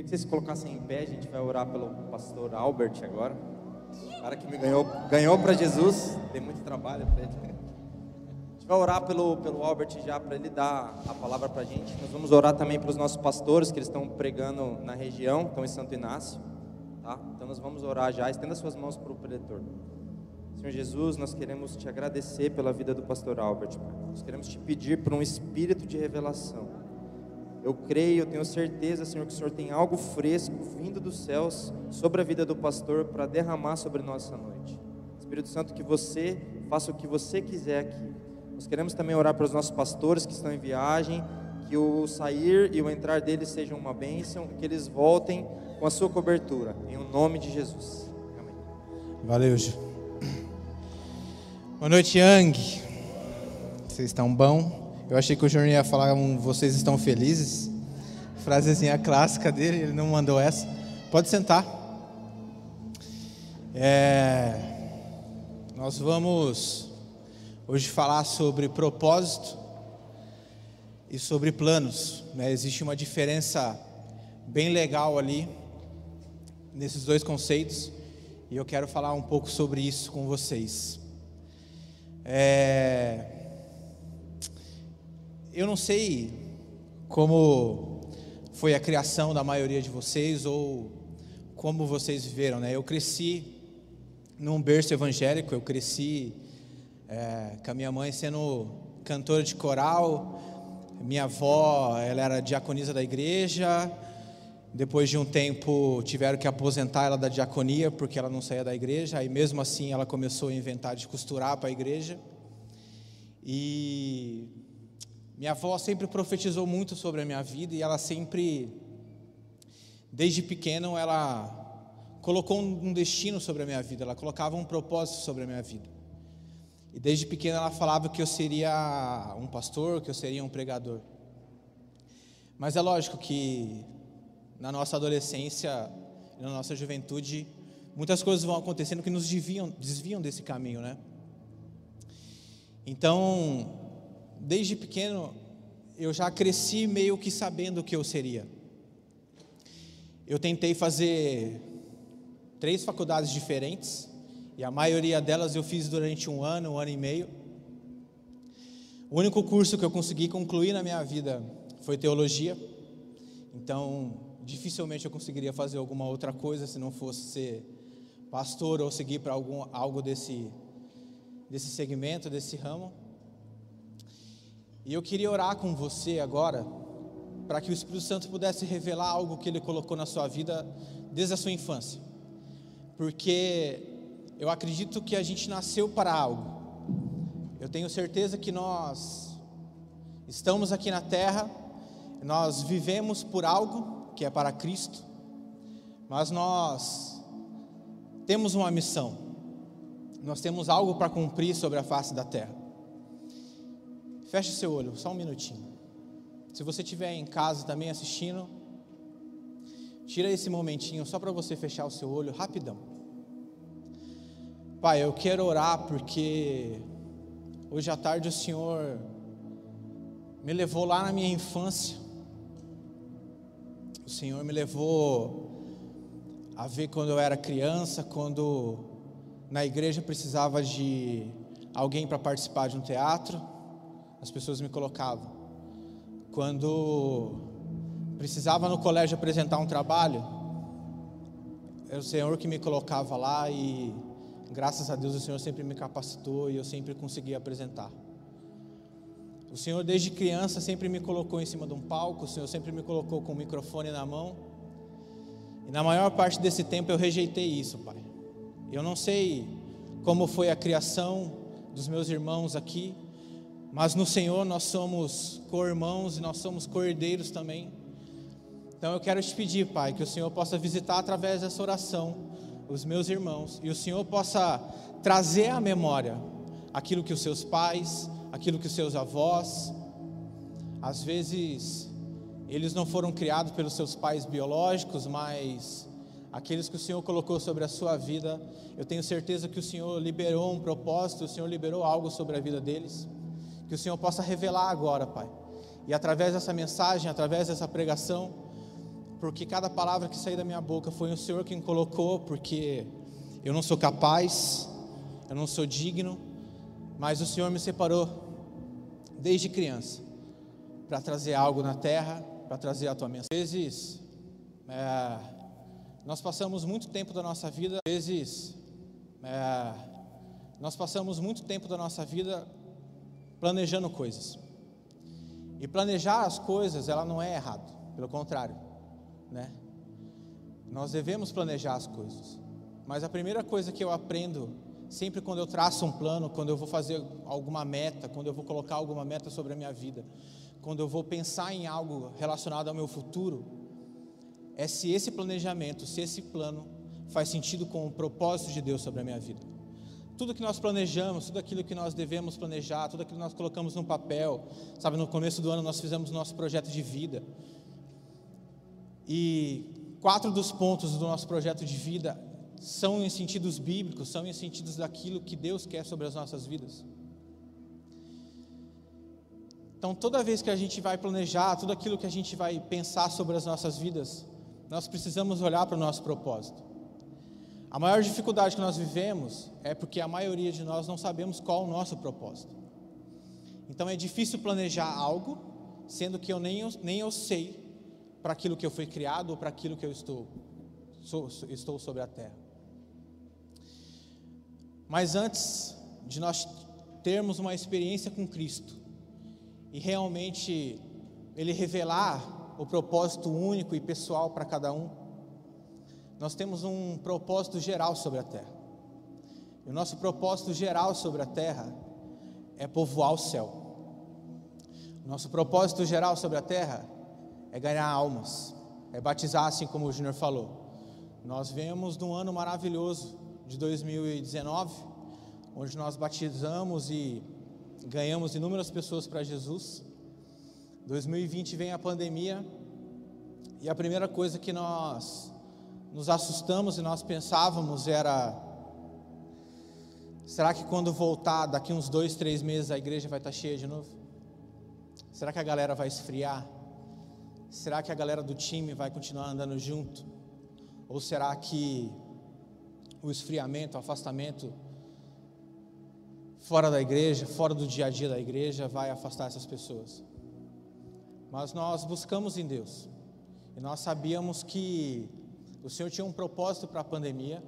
Queria que vocês se colocassem em pé, a gente vai orar pelo pastor Albert agora. O cara que me ganhou, ganhou para Jesus, tem muito trabalho para ele. A gente vai orar pelo, pelo Albert já para ele dar a palavra para a gente. Nós vamos orar também para os nossos pastores que eles estão pregando na região, estão em Santo Inácio. Tá? Então nós vamos orar já. Estenda suas mãos para o preletor. Senhor Jesus, nós queremos te agradecer pela vida do pastor Albert. Nós queremos te pedir por um espírito de revelação. Eu creio, eu tenho certeza, Senhor, que o Senhor tem algo fresco vindo dos céus sobre a vida do pastor para derramar sobre nós essa noite. Espírito Santo, que você faça o que você quiser aqui. Nós queremos também orar para os nossos pastores que estão em viagem, que o sair e o entrar deles sejam uma bênção, que eles voltem com a sua cobertura, em o nome de Jesus. Amém. Valeu, Ju. Boa noite, Yang. Vocês estão bom? Eu achei que o Júnior ia falar um vocês estão felizes. Frasezinha clássica dele, ele não mandou essa. Pode sentar. É, nós vamos hoje falar sobre propósito e sobre planos. Né? Existe uma diferença bem legal ali nesses dois conceitos e eu quero falar um pouco sobre isso com vocês. É... Eu não sei como foi a criação da maioria de vocês ou como vocês viveram, né? Eu cresci num berço evangélico, eu cresci é, com a minha mãe sendo cantora de coral, minha avó, ela era diaconisa da igreja, depois de um tempo tiveram que aposentar ela da diaconia porque ela não saía da igreja, aí mesmo assim ela começou a inventar de costurar para a igreja. E minha avó sempre profetizou muito sobre a minha vida e ela sempre, desde pequeno, ela colocou um destino sobre a minha vida, ela colocava um propósito sobre a minha vida. E desde pequeno ela falava que eu seria um pastor, que eu seria um pregador. Mas é lógico que na nossa adolescência, na nossa juventude, muitas coisas vão acontecendo que nos desviam, desviam desse caminho, né? Então, desde pequeno, eu já cresci meio que sabendo o que eu seria. Eu tentei fazer três faculdades diferentes, e a maioria delas eu fiz durante um ano, um ano e meio. O único curso que eu consegui concluir na minha vida foi teologia. Então, dificilmente eu conseguiria fazer alguma outra coisa se não fosse ser pastor ou seguir para algum algo desse desse segmento, desse ramo. E eu queria orar com você agora para que o Espírito Santo pudesse revelar algo que ele colocou na sua vida desde a sua infância. Porque eu acredito que a gente nasceu para algo. Eu tenho certeza que nós estamos aqui na terra, nós vivemos por algo que é para Cristo, mas nós temos uma missão, nós temos algo para cumprir sobre a face da terra. Feche seu olho, só um minutinho. Se você estiver em casa também assistindo, tira esse momentinho só para você fechar o seu olho rapidão. Pai, eu quero orar porque hoje à tarde o Senhor me levou lá na minha infância o Senhor me levou a ver quando eu era criança, quando na igreja precisava de alguém para participar de um teatro, as pessoas me colocavam. Quando precisava no colégio apresentar um trabalho, era o Senhor que me colocava lá e graças a Deus o Senhor sempre me capacitou e eu sempre consegui apresentar. O Senhor, desde criança, sempre me colocou em cima de um palco, o Senhor sempre me colocou com o microfone na mão. E na maior parte desse tempo eu rejeitei isso, Pai. Eu não sei como foi a criação dos meus irmãos aqui, mas no Senhor nós somos co-irmãos e nós somos co-herdeiros também. Então eu quero te pedir, Pai, que o Senhor possa visitar através dessa oração os meus irmãos e o Senhor possa trazer à memória aquilo que os seus pais, aquilo que seus avós, às vezes, eles não foram criados pelos seus pais biológicos, mas aqueles que o Senhor colocou sobre a sua vida, eu tenho certeza que o Senhor liberou um propósito, o Senhor liberou algo sobre a vida deles, que o Senhor possa revelar agora, Pai. E através dessa mensagem, através dessa pregação, porque cada palavra que saiu da minha boca foi o Senhor quem colocou, porque eu não sou capaz, eu não sou digno, mas o Senhor me separou desde criança para trazer algo na terra, para trazer a tua mensagem. Às vezes, é, nós passamos muito tempo da nossa vida, às vezes, é, nós passamos muito tempo da nossa vida planejando coisas. E planejar as coisas, ela não é errado, pelo contrário, né? Nós devemos planejar as coisas. Mas a primeira coisa que eu aprendo, sempre quando eu traço um plano, quando eu vou fazer alguma meta, quando eu vou colocar alguma meta sobre a minha vida, quando eu vou pensar em algo relacionado ao meu futuro, é se esse planejamento, se esse plano faz sentido com o propósito de Deus sobre a minha vida tudo que nós planejamos, tudo aquilo que nós devemos planejar, tudo aquilo que nós colocamos no papel, sabe, no começo do ano nós fizemos nosso projeto de vida. E quatro dos pontos do nosso projeto de vida são em sentidos bíblicos, são em sentidos daquilo que Deus quer sobre as nossas vidas. Então, toda vez que a gente vai planejar, tudo aquilo que a gente vai pensar sobre as nossas vidas, nós precisamos olhar para o nosso propósito. A maior dificuldade que nós vivemos é porque a maioria de nós não sabemos qual o nosso propósito. Então é difícil planejar algo, sendo que eu nem, nem eu sei para aquilo que eu fui criado ou para aquilo que eu estou, sou, estou sobre a terra. Mas antes de nós termos uma experiência com Cristo e realmente Ele revelar o propósito único e pessoal para cada um, nós temos um propósito geral sobre a terra. E o nosso propósito geral sobre a terra é povoar o céu. O nosso propósito geral sobre a terra é ganhar almas, é batizar, assim como o Júnior falou. Nós vemos num ano maravilhoso de 2019, onde nós batizamos e ganhamos inúmeras pessoas para Jesus. 2020 vem a pandemia e a primeira coisa que nós nos assustamos e nós pensávamos era: será que quando voltar, daqui uns dois, três meses, a igreja vai estar cheia de novo? Será que a galera vai esfriar? Será que a galera do time vai continuar andando junto? Ou será que o esfriamento, o afastamento fora da igreja, fora do dia a dia da igreja, vai afastar essas pessoas? Mas nós buscamos em Deus e nós sabíamos que o Senhor tinha um propósito para a pandemia,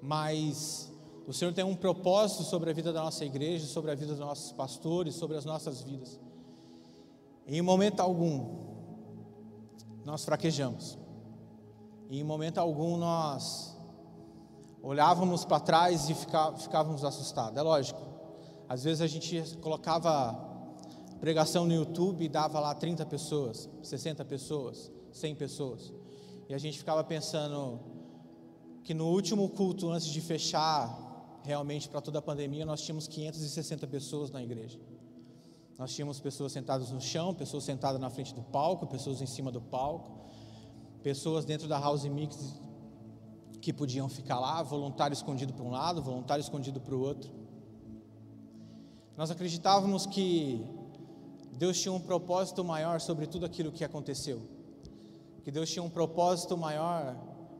mas o Senhor tem um propósito sobre a vida da nossa igreja, sobre a vida dos nossos pastores, sobre as nossas vidas. em momento algum, nós fraquejamos. E em momento algum nós olhávamos para trás e ficávamos assustados. É lógico. Às vezes a gente colocava pregação no YouTube e dava lá 30 pessoas, 60 pessoas, 100 pessoas. E a gente ficava pensando que no último culto, antes de fechar realmente para toda a pandemia, nós tínhamos 560 pessoas na igreja. Nós tínhamos pessoas sentadas no chão, pessoas sentadas na frente do palco, pessoas em cima do palco, pessoas dentro da house mix que podiam ficar lá, voluntário escondido para um lado, voluntário escondido para o outro. Nós acreditávamos que Deus tinha um propósito maior sobre tudo aquilo que aconteceu que Deus tinha um propósito maior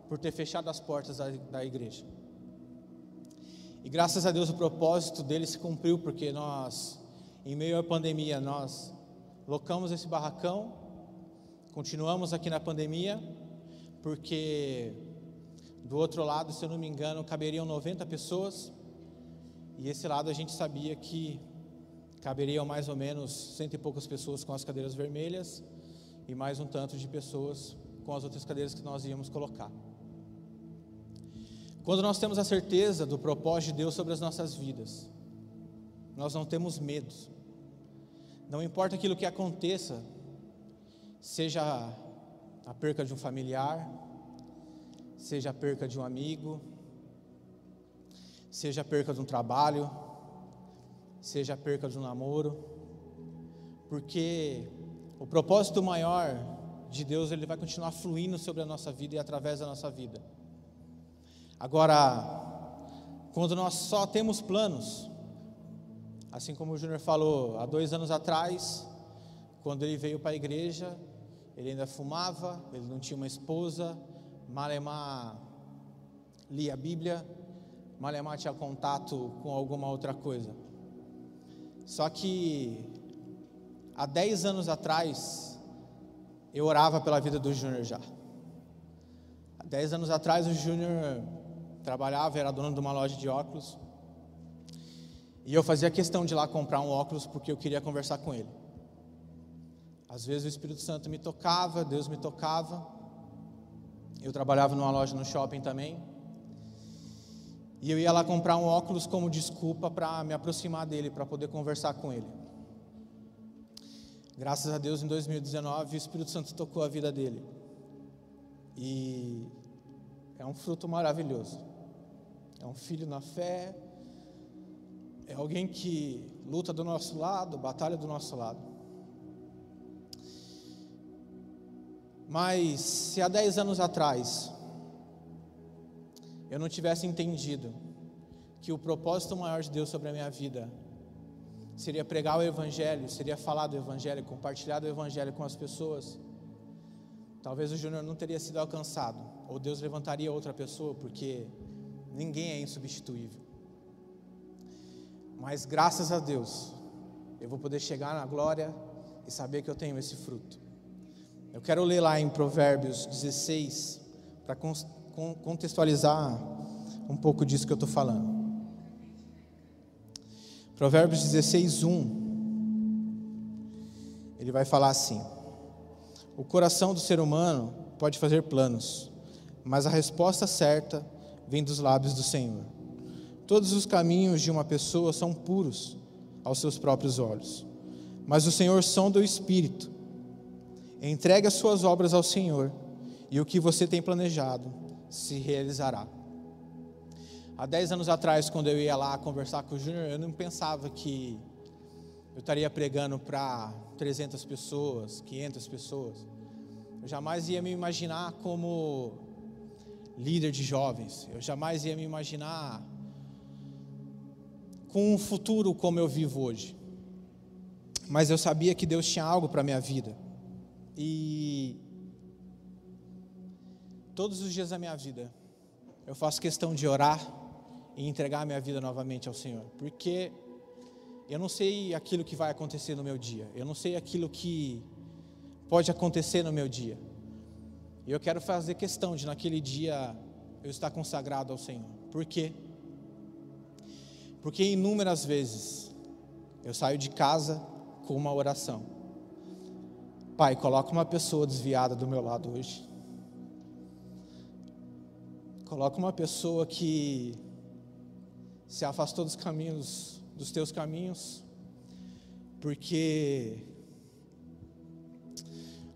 por ter fechado as portas da, da igreja. E graças a Deus o propósito dele se cumpriu, porque nós, em meio à pandemia, nós locamos esse barracão, continuamos aqui na pandemia, porque do outro lado, se eu não me engano, caberiam 90 pessoas, e esse lado a gente sabia que caberiam mais ou menos cento e poucas pessoas com as cadeiras vermelhas, e mais um tanto de pessoas com as outras cadeiras que nós íamos colocar. Quando nós temos a certeza do propósito de Deus sobre as nossas vidas, nós não temos medo. Não importa aquilo que aconteça, seja a perca de um familiar, seja a perca de um amigo, seja a perca de um trabalho, seja a perca de um namoro, porque o propósito maior de Deus ele vai continuar fluindo sobre a nossa vida e através da nossa vida. Agora, quando nós só temos planos, assim como o Júnior falou há dois anos atrás, quando ele veio para a igreja, ele ainda fumava, ele não tinha uma esposa, Malemar lia a Bíblia, Malemar tinha contato com alguma outra coisa. Só que há 10 anos atrás, eu orava pela vida do Júnior já. Há 10 anos atrás, o Júnior trabalhava, era dono de uma loja de óculos. E eu fazia questão de ir lá comprar um óculos porque eu queria conversar com ele. Às vezes o Espírito Santo me tocava, Deus me tocava. Eu trabalhava numa loja no shopping também. E eu ia lá comprar um óculos como desculpa para me aproximar dele, para poder conversar com ele. Graças a Deus, em 2019, o Espírito Santo tocou a vida dele. E é um fruto maravilhoso. É um filho na fé. É alguém que luta do nosso lado, batalha do nosso lado. Mas se há 10 anos atrás eu não tivesse entendido que o propósito maior de Deus sobre a minha vida seria pregar o Evangelho, seria falar do Evangelho, compartilhar do Evangelho com as pessoas, talvez o Júnior não teria sido alcançado, ou Deus levantaria outra pessoa, porque ninguém é insubstituível. Mas graças a Deus, eu vou poder chegar na glória e saber que eu tenho esse fruto. Eu quero ler lá em Provérbios 16, para contextualizar um pouco disso que eu estou falando. Provérbios 16, 1. Ele vai falar assim: O coração do ser humano pode fazer planos, mas a resposta certa vem dos lábios do Senhor. Todos os caminhos de uma pessoa são puros aos seus próprios olhos, mas o Senhor sonda o espírito. Entregue as suas obras ao Senhor, e o que você tem planejado se realizará. Há 10 anos atrás, quando eu ia lá conversar com o Júnior, eu não pensava que eu estaria pregando para 300 pessoas, 500 pessoas. Eu jamais ia me imaginar como líder de jovens. Eu jamais ia me imaginar com um futuro como eu vivo hoje. Mas eu sabia que Deus tinha algo para minha vida. E todos os dias da minha vida eu faço questão de orar e entregar minha vida novamente ao Senhor, porque eu não sei aquilo que vai acontecer no meu dia, eu não sei aquilo que pode acontecer no meu dia. E eu quero fazer questão de naquele dia eu estar consagrado ao Senhor. Por quê? Porque inúmeras vezes eu saio de casa com uma oração. Pai, coloca uma pessoa desviada do meu lado hoje. Coloca uma pessoa que se afastou dos caminhos, dos teus caminhos, porque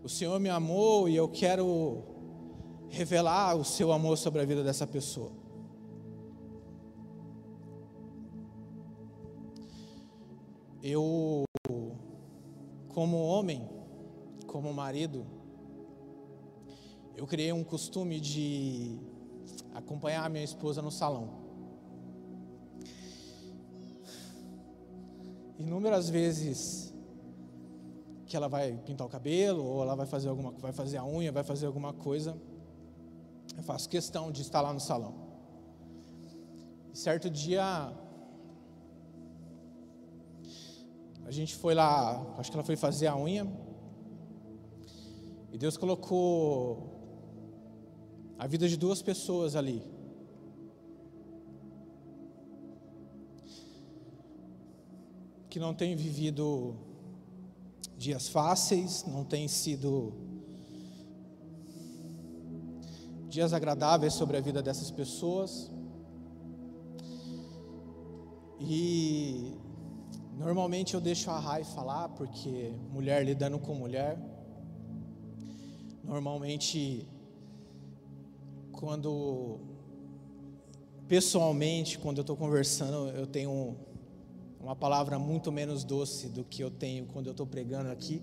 o Senhor me amou e eu quero revelar o seu amor sobre a vida dessa pessoa. Eu, como homem, como marido, eu criei um costume de acompanhar a minha esposa no salão. Inúmeras vezes que ela vai pintar o cabelo, ou ela vai fazer alguma vai fazer a unha, vai fazer alguma coisa. Eu faço questão de estar lá no salão. E certo dia a gente foi lá, acho que ela foi fazer a unha. E Deus colocou a vida de duas pessoas ali. Que não tem vivido dias fáceis, não tem sido dias agradáveis sobre a vida dessas pessoas. E normalmente eu deixo a Rai falar, porque mulher lidando com mulher. Normalmente, quando pessoalmente, quando eu estou conversando, eu tenho uma palavra muito menos doce do que eu tenho quando eu estou pregando aqui.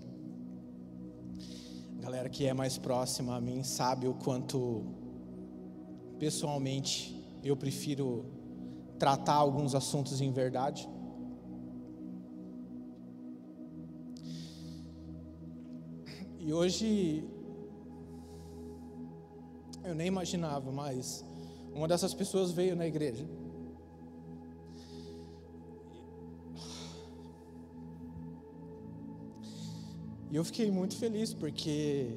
A galera que é mais próxima a mim sabe o quanto, pessoalmente, eu prefiro tratar alguns assuntos em verdade. E hoje eu nem imaginava, mas uma dessas pessoas veio na igreja. E eu fiquei muito feliz porque,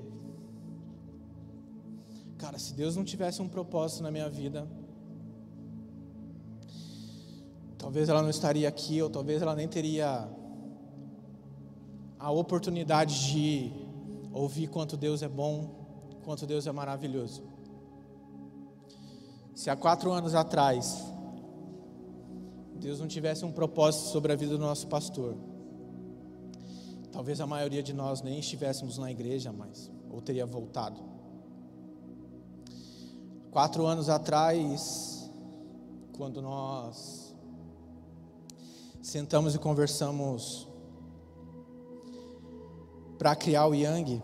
cara, se Deus não tivesse um propósito na minha vida, talvez ela não estaria aqui, ou talvez ela nem teria a oportunidade de ouvir quanto Deus é bom, quanto Deus é maravilhoso. Se há quatro anos atrás, Deus não tivesse um propósito sobre a vida do nosso pastor, talvez a maioria de nós nem estivéssemos na igreja mais, ou teria voltado. Quatro anos atrás, quando nós sentamos e conversamos para criar o Yang,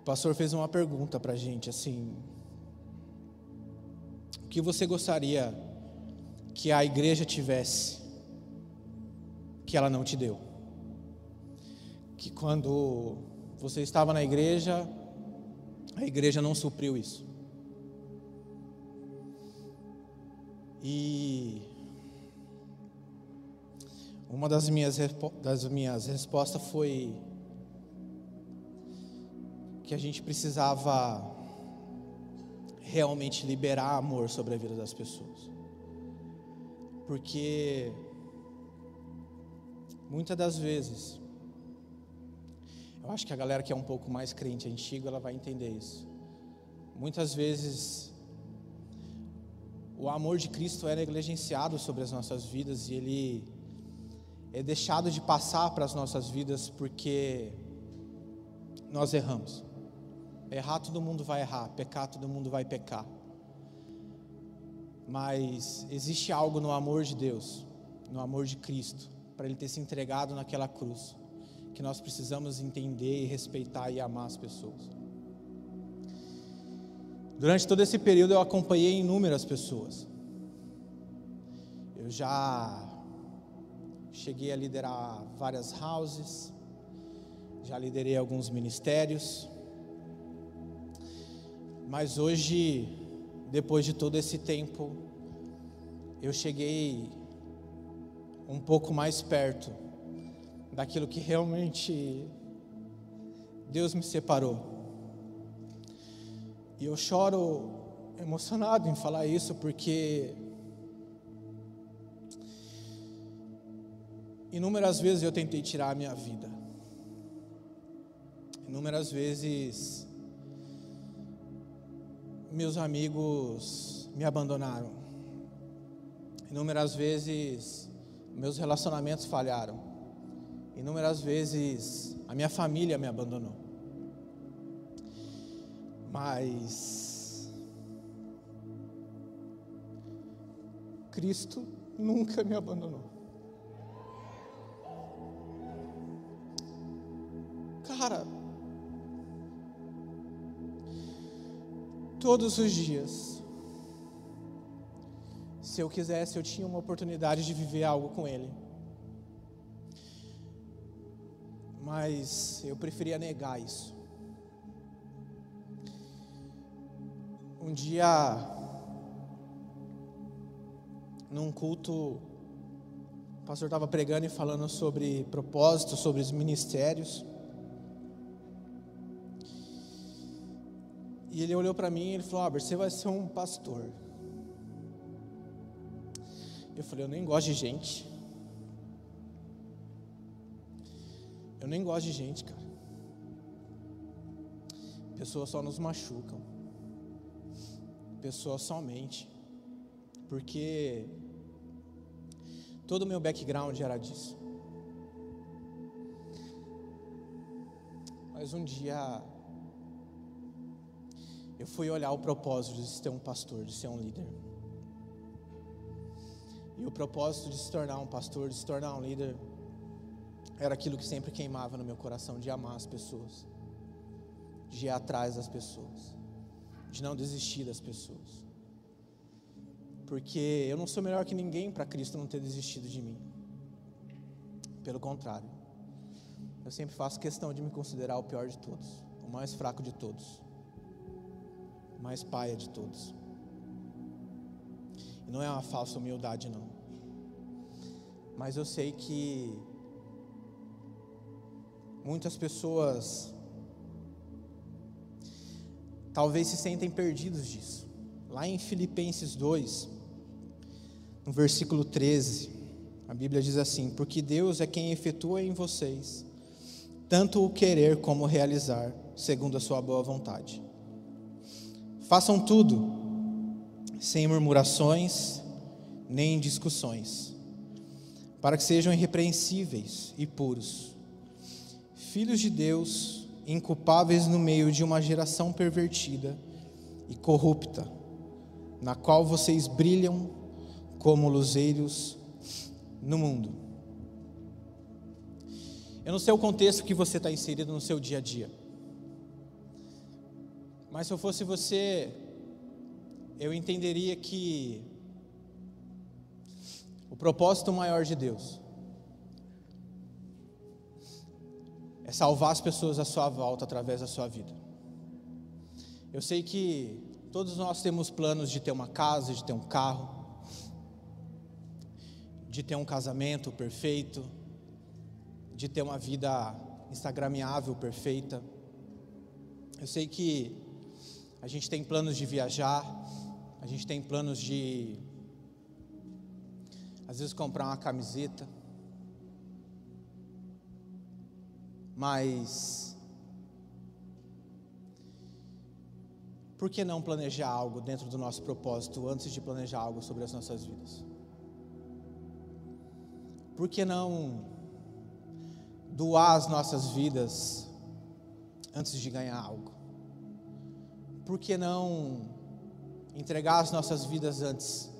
o pastor fez uma pergunta para a gente assim: o que você gostaria que a igreja tivesse que ela não te deu. Que quando você estava na igreja, a igreja não supriu isso. E uma das minhas, das minhas respostas foi que a gente precisava realmente liberar amor sobre a vida das pessoas. Porque Muitas das vezes, eu acho que a galera que é um pouco mais crente antigo, ela vai entender isso. Muitas vezes, o amor de Cristo é negligenciado sobre as nossas vidas e ele é deixado de passar para as nossas vidas porque nós erramos. Errar todo mundo vai errar, pecar todo mundo vai pecar. Mas existe algo no amor de Deus, no amor de Cristo, para ele ter se entregado naquela cruz, que nós precisamos entender e respeitar e amar as pessoas. Durante todo esse período eu acompanhei inúmeras pessoas. Eu já cheguei a liderar várias houses, já liderei alguns ministérios. Mas hoje, depois de todo esse tempo, eu cheguei um pouco mais perto daquilo que realmente Deus me separou. E eu choro emocionado em falar isso porque inúmeras vezes eu tentei tirar a minha vida. Inúmeras vezes meus amigos me abandonaram. Inúmeras vezes meus relacionamentos falharam. Inúmeras vezes a minha família me abandonou. Mas Cristo nunca me abandonou. Cara, todos os dias se eu quisesse, eu tinha uma oportunidade de viver algo com Ele. Mas eu preferia negar isso. Um dia, num culto, o pastor estava pregando e falando sobre propósitos, sobre os ministérios. E ele olhou para mim e ele falou: Albert, você vai ser um pastor. Eu falei, eu nem gosto de gente. Eu nem gosto de gente, cara. Pessoas só nos machucam. Pessoas somente. Porque todo o meu background era disso. Mas um dia eu fui olhar o propósito de ser um pastor, de ser um líder. E o propósito de se tornar um pastor, de se tornar um líder, era aquilo que sempre queimava no meu coração: de amar as pessoas, de ir atrás das pessoas, de não desistir das pessoas. Porque eu não sou melhor que ninguém para Cristo não ter desistido de mim. Pelo contrário. eu sempre faço questão de me considerar o pior de todos, o mais fraco de todos, o mais paia de todos. Não é uma falsa humildade, não. Mas eu sei que muitas pessoas talvez se sentem perdidos disso. Lá em Filipenses 2, no versículo 13, a Bíblia diz assim: Porque Deus é quem efetua em vocês tanto o querer como o realizar, segundo a sua boa vontade. Façam tudo sem murmurações nem discussões, para que sejam irrepreensíveis e puros, filhos de Deus, inculpáveis no meio de uma geração pervertida e corrupta, na qual vocês brilham como luzeiros no mundo. Eu não sei o contexto que você está inserido no seu dia a dia. Mas se eu fosse você, eu entenderia que o propósito maior de Deus é salvar as pessoas à sua volta através da sua vida. Eu sei que todos nós temos planos de ter uma casa, de ter um carro, de ter um casamento perfeito de ter uma vida instagramável, perfeita. Eu sei que a gente tem planos de viajar, a gente tem planos de às vezes comprar uma camiseta. Mas por que não planejar algo dentro do nosso propósito antes de planejar algo sobre as nossas vidas? Por que não doar as nossas vidas antes de ganhar algo? Por que não entregar as nossas vidas antes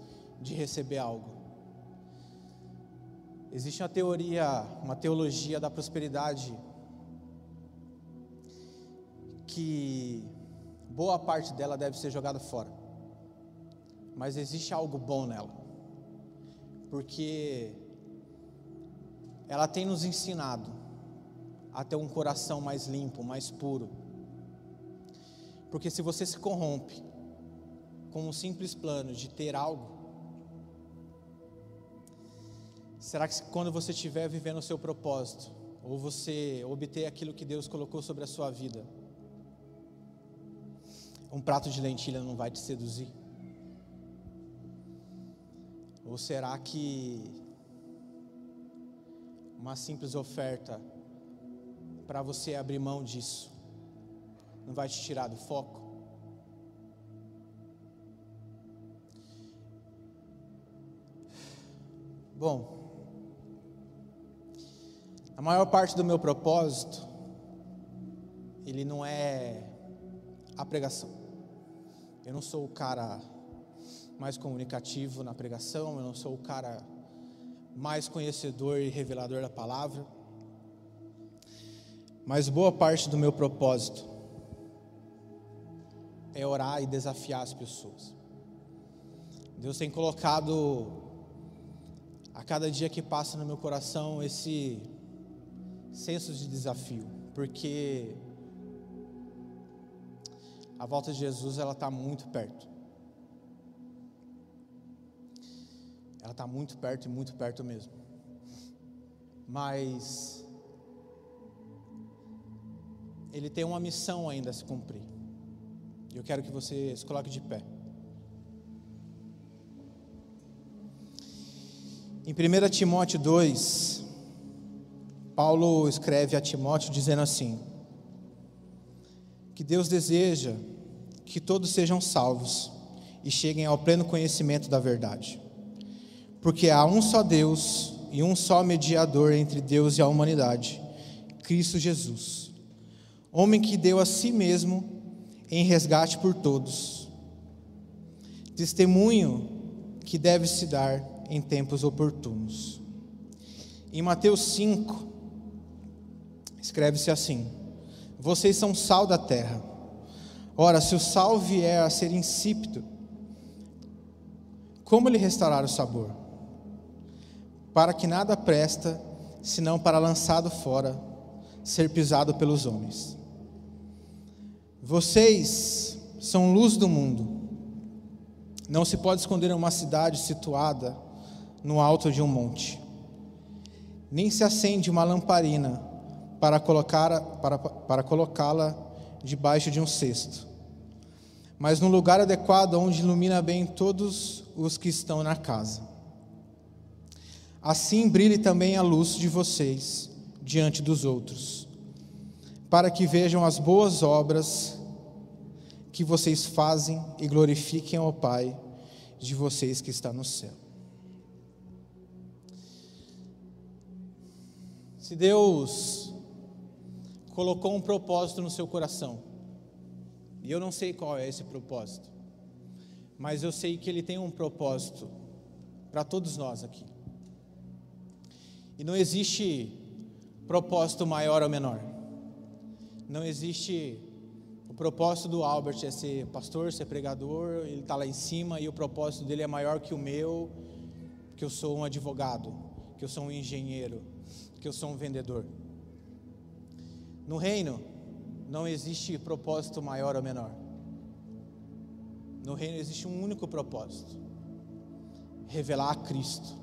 de receber algo? Existe uma teoria, uma teologia da prosperidade que boa parte dela deve ser jogada fora. Mas existe algo bom nela. Porque ela tem nos ensinado a ter um coração mais limpo, mais puro. Porque se você se corrompe com um simples plano de ter algo, será que quando você estiver vivendo o seu propósito, ou você obter aquilo que Deus colocou sobre a sua vida, um prato de lentilha não vai te seduzir? Ou será que uma simples oferta para você abrir mão disso. Não vai te tirar do foco. Bom, a maior parte do meu propósito, ele não é a pregação. Eu não sou o cara mais comunicativo na pregação, eu não sou o cara mais conhecedor e revelador da palavra. Mas boa parte do meu propósito é orar e desafiar as pessoas. Deus tem colocado a cada dia que passa no meu coração esse senso de desafio, porque a volta de Jesus ela está muito perto. Ela está muito perto e muito perto mesmo. Mas ele tem uma missão ainda a se cumprir. Eu quero que você se coloque de pé. Em 1 Timóteo 2, Paulo escreve a Timóteo dizendo assim: que Deus deseja que todos sejam salvos e cheguem ao pleno conhecimento da verdade. Porque há um só Deus e um só mediador entre Deus e a humanidade, Cristo Jesus homem que deu a si mesmo em resgate por todos. Testemunho que deve se dar em tempos oportunos. Em Mateus 5, escreve-se assim: Vocês são sal da terra. Ora, se o sal vier a ser insípido, como lhe restaurar o sabor? Para que nada presta, senão para lançado fora ser pisado pelos homens. Vocês são luz do mundo. Não se pode esconder uma cidade situada no alto de um monte. Nem se acende uma lamparina para para, para colocá-la debaixo de um cesto, mas no lugar adequado onde ilumina bem todos os que estão na casa. Assim brilhe também a luz de vocês diante dos outros, para que vejam as boas obras que vocês fazem e glorifiquem ao Pai de vocês que está no céu. Se Deus colocou um propósito no seu coração, e eu não sei qual é esse propósito, mas eu sei que Ele tem um propósito para todos nós aqui. E não existe propósito maior ou menor. Não existe o propósito do Albert é ser pastor, ser pregador, ele está lá em cima e o propósito dele é maior que o meu, que eu sou um advogado, que eu sou um engenheiro, que eu sou um vendedor. No reino não existe propósito maior ou menor. No reino existe um único propósito: revelar a Cristo.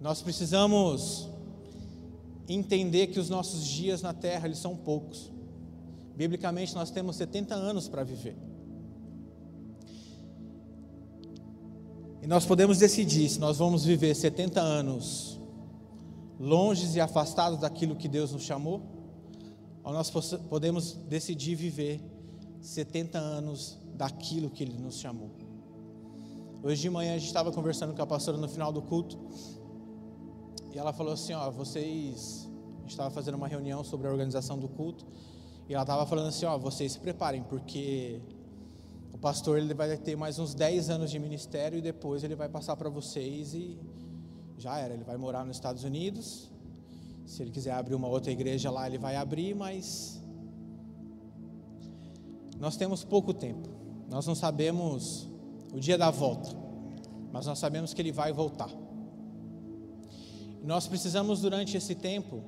Nós precisamos entender que os nossos dias na terra eles são poucos. Biblicamente nós temos 70 anos para viver. E nós podemos decidir se nós vamos viver 70 anos longes e afastados daquilo que Deus nos chamou, ou nós podemos decidir viver 70 anos daquilo que Ele nos chamou. Hoje de manhã a gente estava conversando com a pastora no final do culto, e ela falou assim: Ó, vocês. A gente estava fazendo uma reunião sobre a organização do culto. E ela estava falando assim: Ó, vocês se preparem, porque o pastor ele vai ter mais uns 10 anos de ministério e depois ele vai passar para vocês e já era. Ele vai morar nos Estados Unidos. Se ele quiser abrir uma outra igreja lá, ele vai abrir, mas nós temos pouco tempo. Nós não sabemos o dia da volta, mas nós sabemos que ele vai voltar. Nós precisamos, durante esse tempo,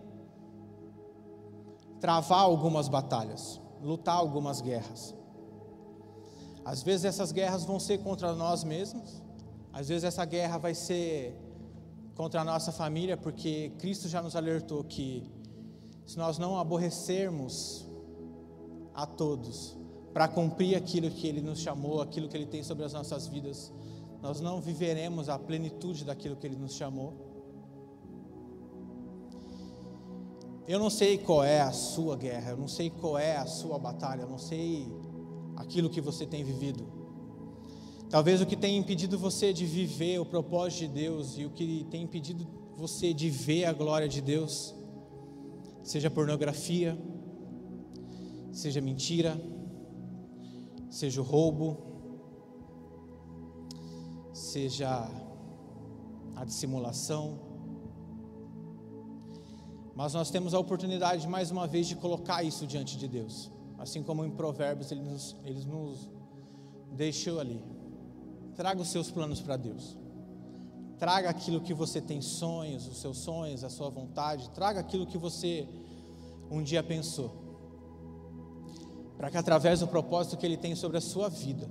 travar algumas batalhas, lutar algumas guerras. Às vezes essas guerras vão ser contra nós mesmos, às vezes essa guerra vai ser contra a nossa família, porque Cristo já nos alertou que se nós não aborrecermos a todos para cumprir aquilo que Ele nos chamou, aquilo que Ele tem sobre as nossas vidas, nós não viveremos a plenitude daquilo que Ele nos chamou. Eu não sei qual é a sua guerra, eu não sei qual é a sua batalha, eu não sei aquilo que você tem vivido. Talvez o que tem impedido você de viver o propósito de Deus e o que tem impedido você de ver a glória de Deus, seja pornografia, seja mentira, seja o roubo, seja a dissimulação, mas nós temos a oportunidade, mais uma vez, de colocar isso diante de Deus. Assim como em Provérbios ele nos, ele nos deixou ali. Traga os seus planos para Deus. Traga aquilo que você tem sonhos, os seus sonhos, a sua vontade. Traga aquilo que você um dia pensou. Para que através do propósito que Ele tem sobre a sua vida,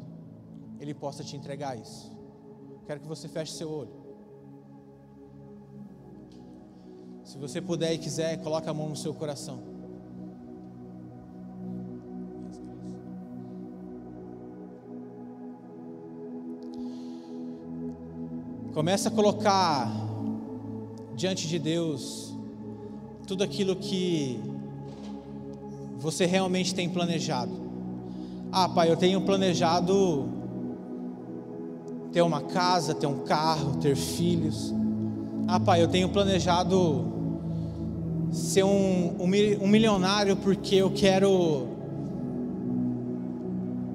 Ele possa te entregar isso. Quero que você feche seu olho. Se você puder e quiser, coloque a mão no seu coração. Começa a colocar diante de Deus tudo aquilo que você realmente tem planejado. Ah, pai, eu tenho planejado ter uma casa, ter um carro, ter filhos. Ah, pai, eu tenho planejado ser um, um, milionário porque eu quero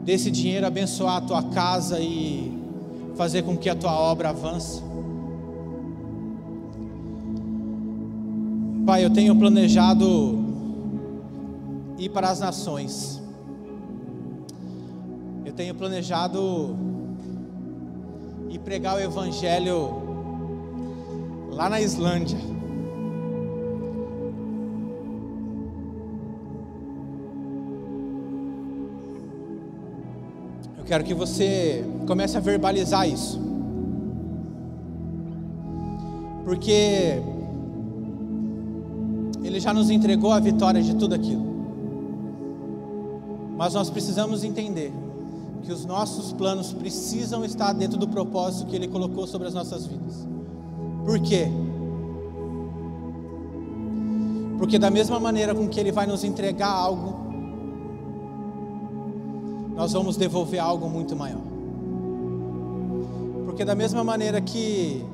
desse dinheiro abençoar a tua casa e fazer com que a tua obra avance. Pai, eu tenho planejado ir para as nações. Eu tenho planejado ir pregar o Evangelho lá na Islândia. Quero que você comece a verbalizar isso. Porque Ele já nos entregou a vitória de tudo aquilo. Mas nós precisamos entender que os nossos planos precisam estar dentro do propósito que Ele colocou sobre as nossas vidas. Por quê? Porque da mesma maneira com que Ele vai nos entregar algo, nós vamos devolver algo muito maior. Porque da mesma maneira que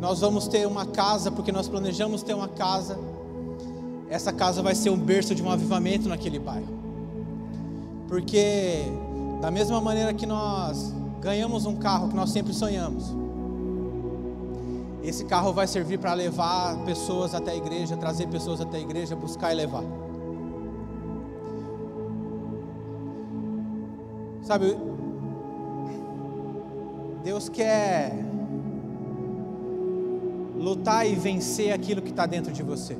nós vamos ter uma casa, porque nós planejamos ter uma casa, essa casa vai ser um berço de um avivamento naquele bairro. Porque da mesma maneira que nós ganhamos um carro que nós sempre sonhamos, esse carro vai servir para levar pessoas até a igreja, trazer pessoas até a igreja, buscar e levar. Sabe, Deus quer lutar e vencer aquilo que está dentro de você.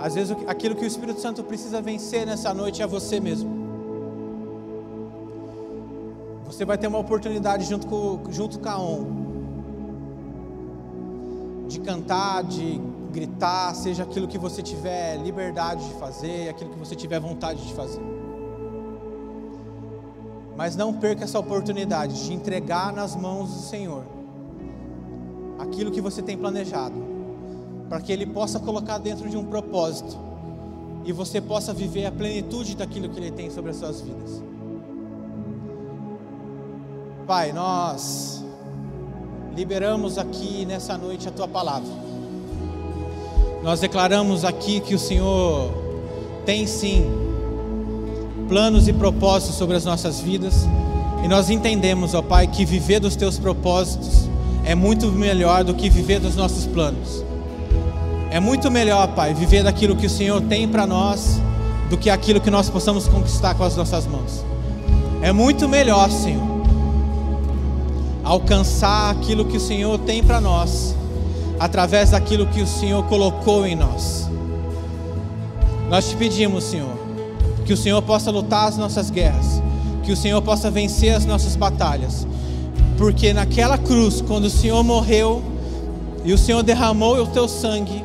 Às vezes, aquilo que o Espírito Santo precisa vencer nessa noite é você mesmo. Você vai ter uma oportunidade junto com, junto com a ON de cantar, de gritar, seja aquilo que você tiver liberdade de fazer, aquilo que você tiver vontade de fazer. Mas não perca essa oportunidade de entregar nas mãos do Senhor aquilo que você tem planejado, para que Ele possa colocar dentro de um propósito e você possa viver a plenitude daquilo que Ele tem sobre as suas vidas. Pai, nós liberamos aqui nessa noite a tua palavra. Nós declaramos aqui que o Senhor tem sim planos e propósitos sobre as nossas vidas. E nós entendemos, ó Pai, que viver dos teus propósitos é muito melhor do que viver dos nossos planos. É muito melhor, Pai, viver daquilo que o Senhor tem para nós do que aquilo que nós possamos conquistar com as nossas mãos. É muito melhor, Senhor, alcançar aquilo que o Senhor tem para nós, através daquilo que o Senhor colocou em nós. Nós te pedimos, Senhor, que o Senhor possa lutar as nossas guerras, que o Senhor possa vencer as nossas batalhas, porque naquela cruz, quando o Senhor morreu e o Senhor derramou o teu sangue,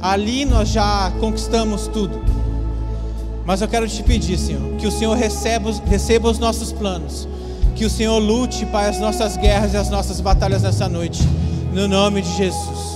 ali nós já conquistamos tudo. Mas eu quero te pedir, Senhor, que o Senhor receba, receba os nossos planos que o Senhor lute, Pai, as nossas guerras e as nossas batalhas nessa noite. No nome de Jesus.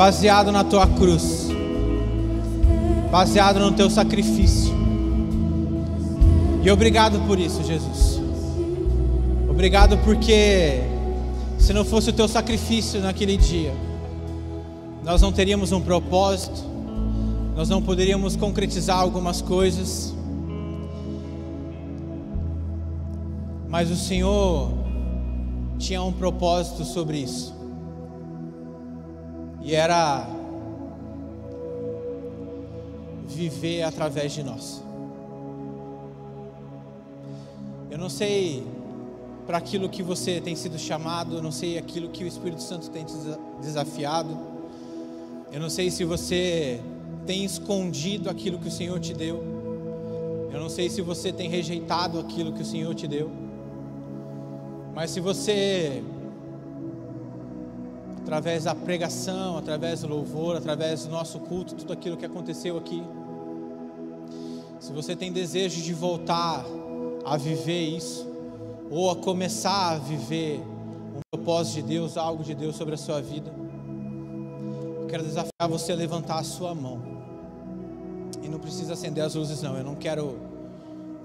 Baseado na tua cruz, baseado no teu sacrifício. E obrigado por isso, Jesus. Obrigado porque se não fosse o teu sacrifício naquele dia, nós não teríamos um propósito, nós não poderíamos concretizar algumas coisas. Mas o Senhor tinha um propósito sobre isso. E era viver através de nós. Eu não sei para aquilo que você tem sido chamado, eu não sei aquilo que o Espírito Santo tem te desafiado. Eu não sei se você tem escondido aquilo que o Senhor te deu. Eu não sei se você tem rejeitado aquilo que o Senhor te deu. Mas se você através da pregação, através do louvor, através do nosso culto, tudo aquilo que aconteceu aqui. Se você tem desejo de voltar a viver isso, ou a começar a viver um propósito de Deus, algo de Deus sobre a sua vida, eu quero desafiar você a levantar a sua mão. E não precisa acender as luzes não. Eu não quero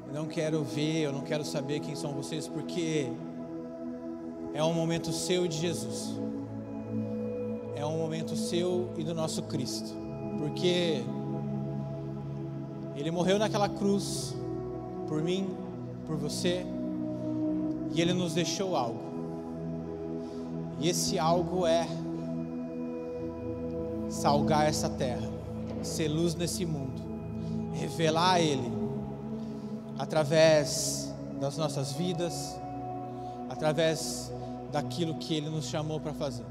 eu não quero ver, eu não quero saber quem são vocês porque é um momento seu e de Jesus. É um momento seu e do nosso Cristo, porque Ele morreu naquela cruz por mim, por você, e Ele nos deixou algo, e esse algo é salgar essa terra, ser luz nesse mundo, revelar Ele através das nossas vidas, através daquilo que Ele nos chamou para fazer.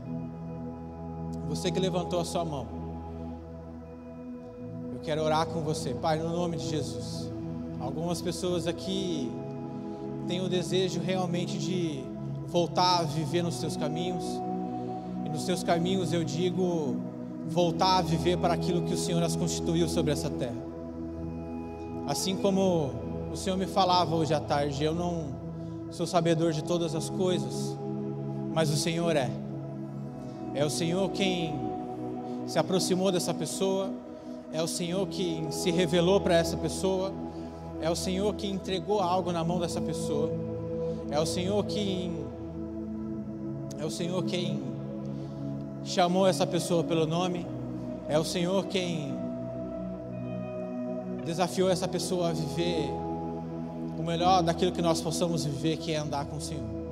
Você que levantou a sua mão. Eu quero orar com você, Pai, no nome de Jesus. Algumas pessoas aqui têm o desejo realmente de voltar a viver nos seus caminhos. E nos seus caminhos eu digo voltar a viver para aquilo que o Senhor as constituiu sobre essa terra. Assim como o Senhor me falava hoje à tarde, eu não sou sabedor de todas as coisas, mas o Senhor é. É o Senhor quem se aproximou dessa pessoa, é o Senhor quem se revelou para essa pessoa, é o Senhor que entregou algo na mão dessa pessoa, é o Senhor quem é o Senhor quem chamou essa pessoa pelo nome, é o Senhor quem desafiou essa pessoa a viver o melhor daquilo que nós possamos viver, que é andar com o Senhor.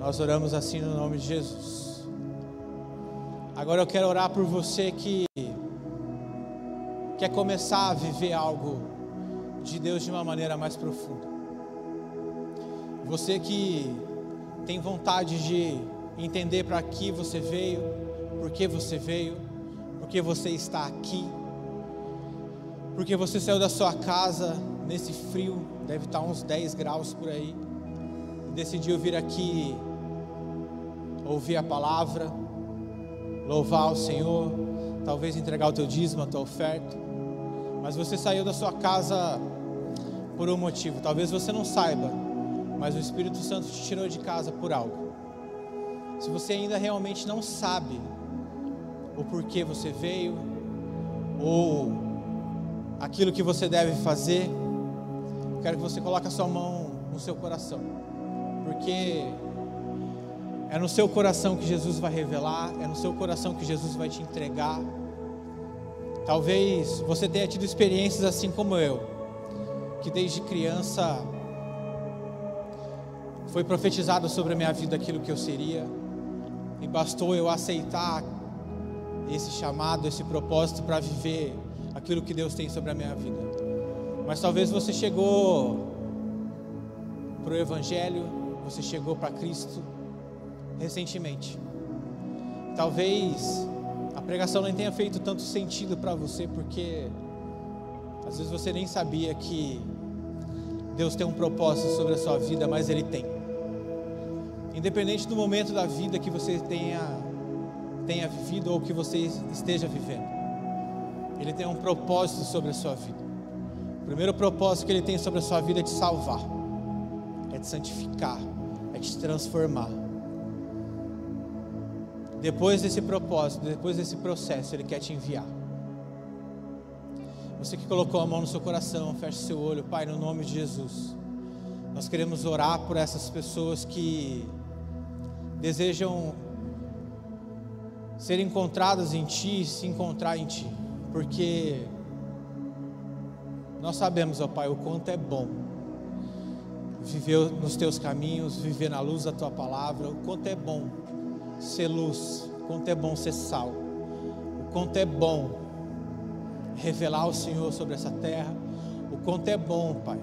Nós oramos assim no nome de Jesus. Agora eu quero orar por você que quer começar a viver algo de Deus de uma maneira mais profunda. Você que tem vontade de entender para que você veio, por que você veio, por que você está aqui, porque você saiu da sua casa nesse frio, deve estar uns 10 graus por aí, e decidiu vir aqui ouvir a palavra louvar o Senhor, talvez entregar o teu dízimo, a tua oferta. Mas você saiu da sua casa por um motivo. Talvez você não saiba, mas o Espírito Santo te tirou de casa por algo. Se você ainda realmente não sabe o porquê você veio, ou aquilo que você deve fazer, eu quero que você coloque a sua mão no seu coração, porque é no seu coração que Jesus vai revelar, é no seu coração que Jesus vai te entregar. Talvez você tenha tido experiências assim como eu, que desde criança foi profetizado sobre a minha vida aquilo que eu seria, e bastou eu aceitar esse chamado, esse propósito para viver aquilo que Deus tem sobre a minha vida. Mas talvez você chegou para o Evangelho, você chegou para Cristo recentemente. Talvez a pregação não tenha feito tanto sentido para você, porque às vezes você nem sabia que Deus tem um propósito sobre a sua vida, mas Ele tem. Independente do momento da vida que você tenha, tenha vivido ou que você esteja vivendo, Ele tem um propósito sobre a sua vida. O primeiro propósito que Ele tem sobre a sua vida é te salvar, é te santificar, é te transformar. Depois desse propósito, depois desse processo, Ele quer te enviar. Você que colocou a mão no seu coração, feche seu olho, Pai, no nome de Jesus. Nós queremos orar por essas pessoas que desejam ser encontradas em Ti, se encontrar em Ti, porque nós sabemos, ó Pai, o quanto é bom viver nos Teus caminhos, viver na luz da Tua palavra, o quanto é bom ser luz, o quanto é bom ser sal, o quanto é bom revelar o Senhor sobre essa terra, o quanto é bom, Pai,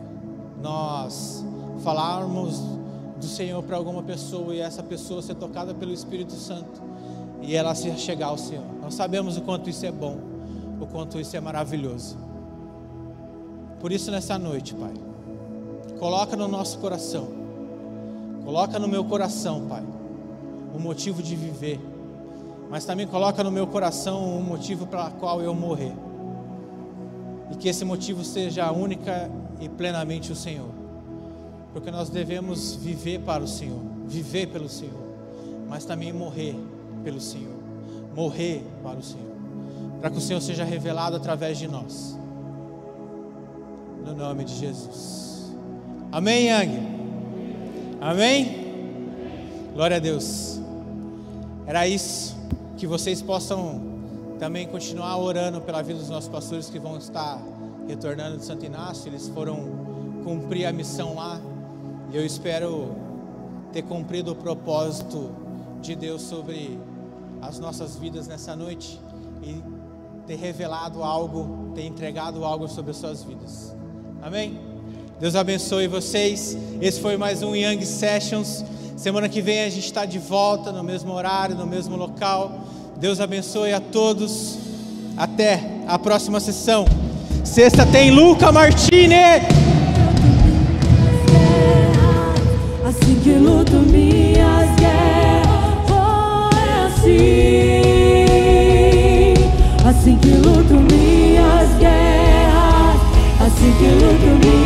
nós falarmos do Senhor para alguma pessoa e essa pessoa ser tocada pelo Espírito Santo e ela se chegar ao Senhor. Nós sabemos o quanto isso é bom, o quanto isso é maravilhoso. Por isso, nessa noite, Pai, coloca no nosso coração, coloca no meu coração, Pai, o motivo de viver, mas também coloca no meu coração o motivo para qual eu morrer, e que esse motivo seja única e plenamente o Senhor, porque nós devemos viver para o Senhor, viver pelo Senhor, mas também morrer pelo Senhor, morrer para o Senhor, para que o Senhor seja revelado através de nós. No nome de Jesus. Amém, Yang? Amém? Glória a Deus. Era isso. Que vocês possam também continuar orando pela vida dos nossos pastores que vão estar retornando de Santo Inácio. Eles foram cumprir a missão lá. E eu espero ter cumprido o propósito de Deus sobre as nossas vidas nessa noite e ter revelado algo, ter entregado algo sobre as suas vidas. Amém? Deus abençoe vocês. Esse foi mais um Young Sessions. Semana que vem a gente está de volta no mesmo horário, no mesmo local. Deus abençoe a todos. Até a próxima sessão. Sexta tem Luca Martini. Assim que luto minhas guerras, é assim. Assim que luto minhas guerras, assim que luto minhas